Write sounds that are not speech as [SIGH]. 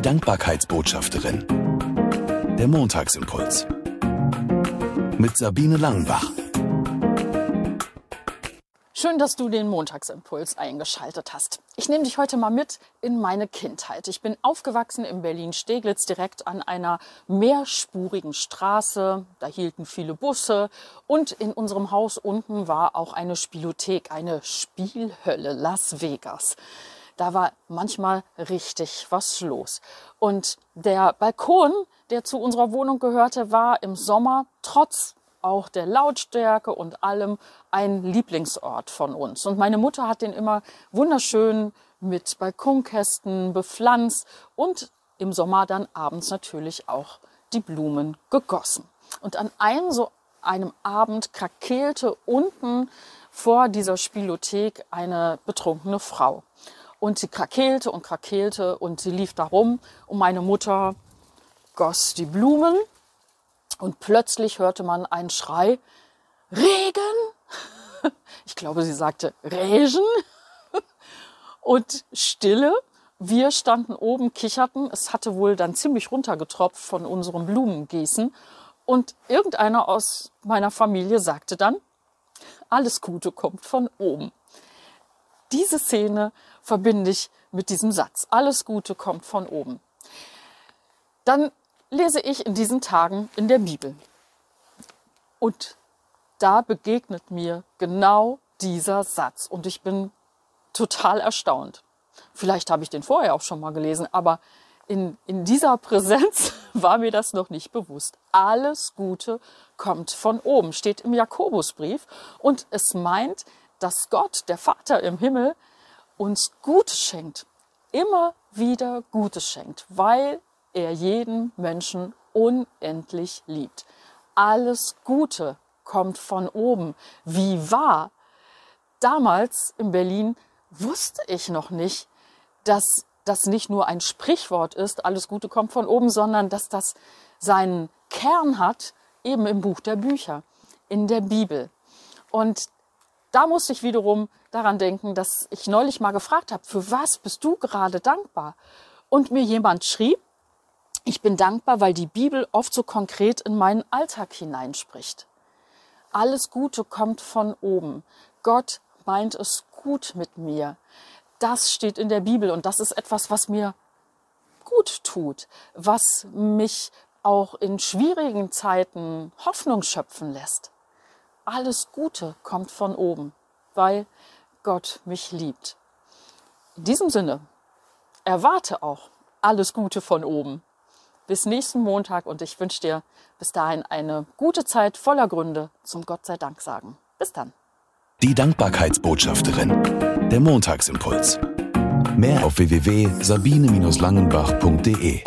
Die Dankbarkeitsbotschafterin. Der Montagsimpuls. Mit Sabine Langenbach. Schön, dass du den Montagsimpuls eingeschaltet hast. Ich nehme dich heute mal mit in meine Kindheit. Ich bin aufgewachsen in Berlin-Steglitz direkt an einer mehrspurigen Straße. Da hielten viele Busse und in unserem Haus unten war auch eine Spielothek, eine Spielhölle Las Vegas. Da war manchmal richtig was los. Und der Balkon, der zu unserer Wohnung gehörte, war im Sommer trotz auch der Lautstärke und allem ein Lieblingsort von uns. Und meine Mutter hat den immer wunderschön mit Balkonkästen bepflanzt und im Sommer dann abends natürlich auch die Blumen gegossen. Und an einem so einem Abend krakeelte unten vor dieser Spielothek eine betrunkene Frau. Und sie krakeelte und krakeelte und sie lief da rum und meine Mutter goss die Blumen und plötzlich hörte man einen Schrei, Regen! [LAUGHS] Ich glaube, sie sagte Regen. [LAUGHS] Und Stille. Wir standen oben, kicherten. Es hatte wohl dann ziemlich runtergetropft von unserem Blumengießen. Und irgendeiner aus meiner Familie sagte dann, alles Gute kommt von oben. Diese Szene verbinde ich mit diesem Satz. Alles Gute kommt von oben. Dann lese ich in diesen Tagen in der Bibel. Und da begegnet mir genau dieser Satz und ich bin total erstaunt. Vielleicht habe ich den vorher auch schon mal gelesen, aber in, in dieser Präsenz [LAUGHS] war mir das noch nicht bewusst. Alles Gute kommt von oben, steht im Jakobusbrief und es meint, dass Gott, der Vater im Himmel, uns Gutes schenkt, immer wieder Gutes schenkt, weil er jeden Menschen unendlich liebt. Alles Gute kommt von oben. Wie wahr? Damals in Berlin wusste ich noch nicht, dass das nicht nur ein Sprichwort ist, alles Gute kommt von oben, sondern dass das seinen Kern hat, eben im Buch der Bücher, in der Bibel. Und da musste ich wiederum daran denken, dass ich neulich mal gefragt habe, für was bist du gerade dankbar? Und mir jemand schrieb, ich bin dankbar, weil die Bibel oft so konkret in meinen Alltag hineinspricht. Alles Gute kommt von oben. Gott meint es gut mit mir. Das steht in der Bibel und das ist etwas, was mir gut tut, was mich auch in schwierigen Zeiten Hoffnung schöpfen lässt. Alles Gute kommt von oben, weil Gott mich liebt. In diesem Sinne, erwarte auch alles Gute von oben bis nächsten Montag und ich wünsche dir bis dahin eine gute Zeit voller Gründe zum Gott sei Dank sagen. Bis dann. Die Dankbarkeitsbotschafterin. Der Montagsimpuls. Mehr auf www.sabine-langenbach.de